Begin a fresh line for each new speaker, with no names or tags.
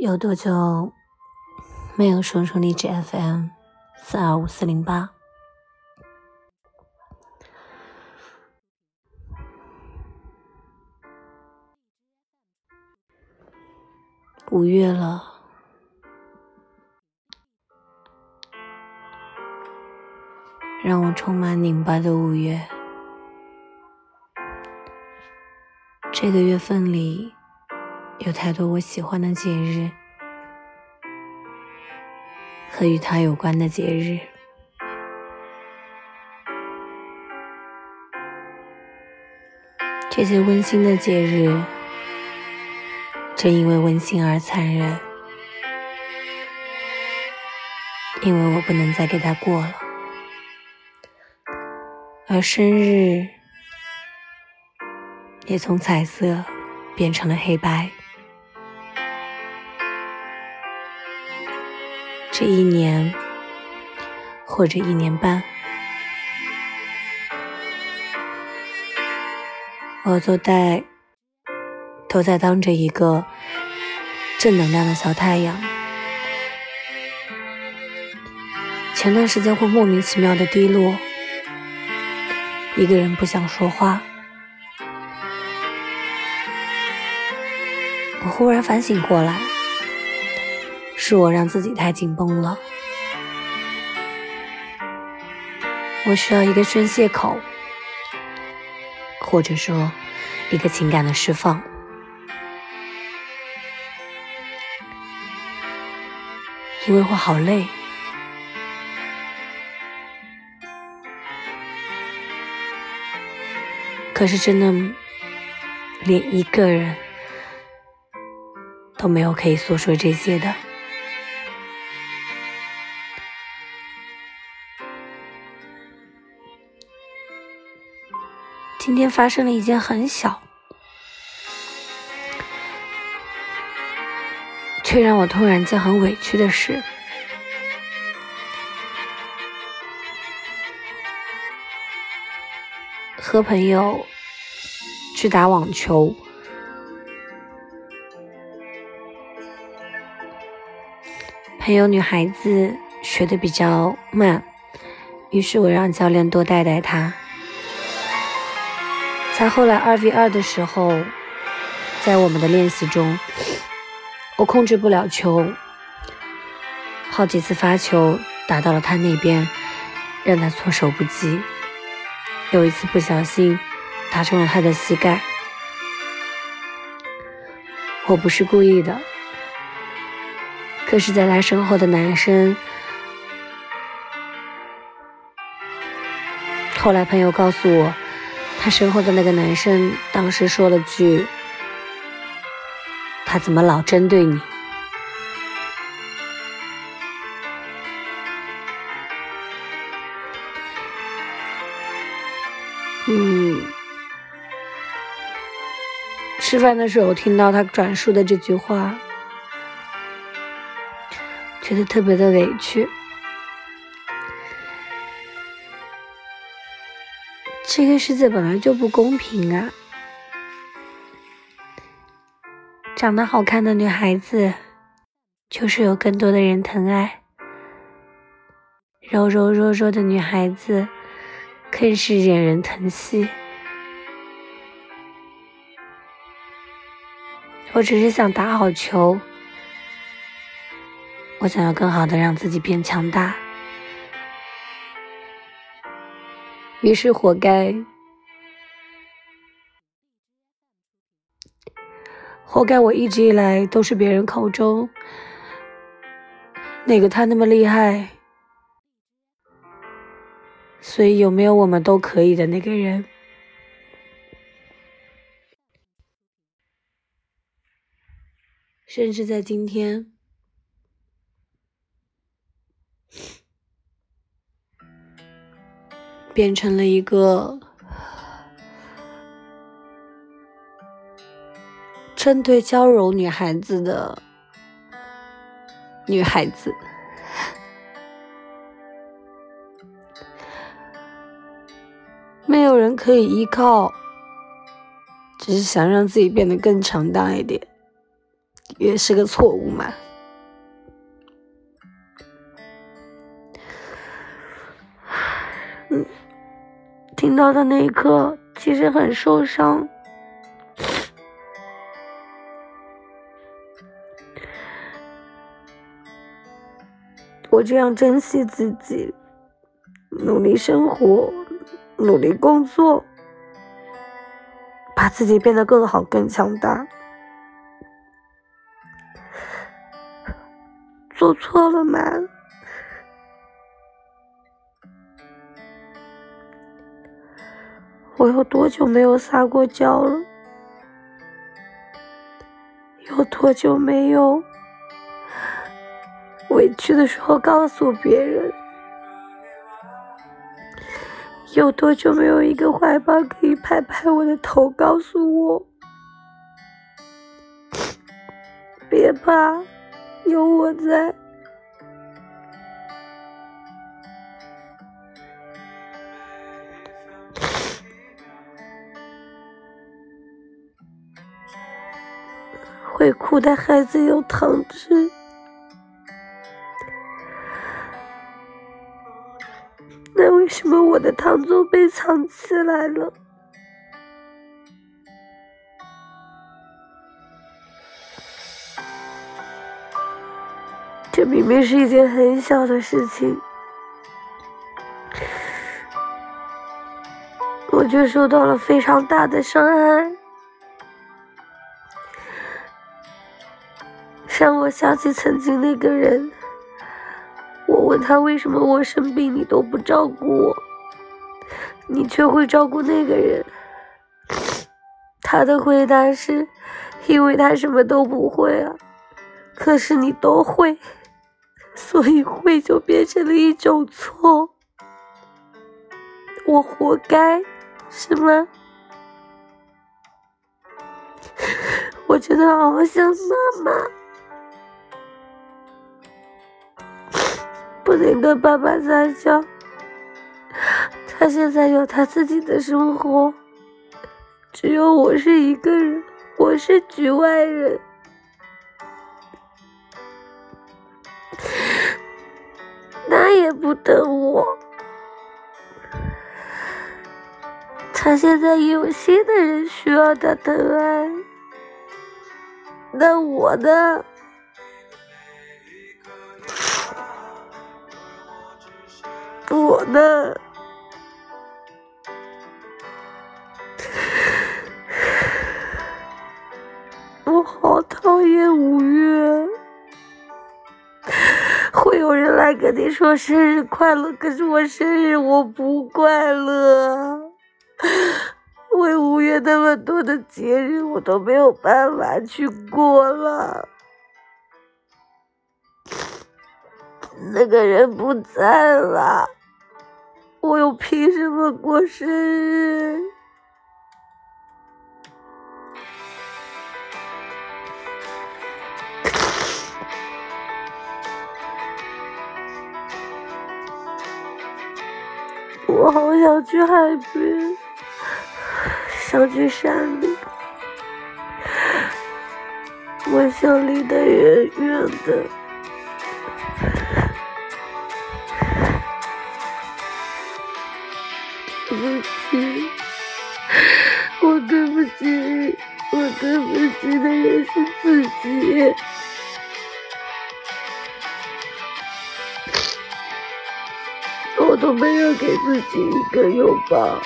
有多久没有说出励志 FM 四二五四零八？五月了，让我充满拧巴的五月。这个月份里。有太多我喜欢的节日和与他有关的节日，这些温馨的节日，正因为温馨而残忍，因为我不能再给他过了，而生日也从彩色变成了黑白。这一年，或者一年半，我都在都在当着一个正能量的小太阳。前段时间会莫名其妙的低落，一个人不想说话。我忽然反省过来。是我让自己太紧绷了，我需要一个宣泄口，或者说一个情感的释放，因为我好累，可是真的连一个人都没有可以诉说这些的。今天发生了一件很小，却让我突然间很委屈的事。和朋友去打网球，朋友女孩子学的比较慢，于是我让教练多带带她。在后来二 v 二的时候，在我们的练习中，我控制不了球，好几次发球打到了他那边，让他措手不及。有一次不小心打中了他的膝盖，我不是故意的，可是在他身后的男生，后来朋友告诉我。他身后的那个男生当时说了句：“他怎么老针对你？”嗯，吃饭的时候听到他转述的这句话，觉得特别的委屈。这个世界本来就不公平啊！长得好看的女孩子，就是有更多的人疼爱；柔柔弱弱的女孩子，更是惹人疼惜。我只是想打好球，我想要更好的让自己变强大。于是，活该，活该！我一直以来都是别人口中那个他那么厉害，所以有没有我们都可以的那个人。甚至在今天。变成了一个针对娇柔女孩子的女孩子，没有人可以依靠，只是想让自己变得更强大一点，也是个错误嘛。听到的那一刻，其实很受伤。我这样珍惜自己，努力生活，努力工作，把自己变得更好、更强大，做错了吗？我有多久没有撒过娇了？有多久没有？委屈的时候告诉别人，有多久没有一个怀抱可以拍拍我的头，告诉我别怕，有我在。会哭的孩子有糖吃。那为什么我的糖总被藏起来了？这明明是一件很小的事情，我却受到了非常大的伤害，让我想起曾经那个人。我问他为什么我生病你都不照顾我，你却会照顾那个人。他的回答是，因为他什么都不会啊。可是你都会，所以会就变成了一种错。我活该，是吗？我真的好想妈妈。不能跟爸爸撒娇，他现在有他自己的生活，只有我是一个人，我是局外人，那也不等我。他现在也有新的人需要他疼爱，那我呢？我呢？我好讨厌五月，会有人来跟你说生日快乐，可是我生日我不快乐。为五月那么多的节日，我都没有办法去过了。那个人不在了。我又凭什么过生日？我好想去海边，想去山里，我想离得远远的。对不起，我对不起，我对不起的也是自己。我都没有给自己一个拥抱。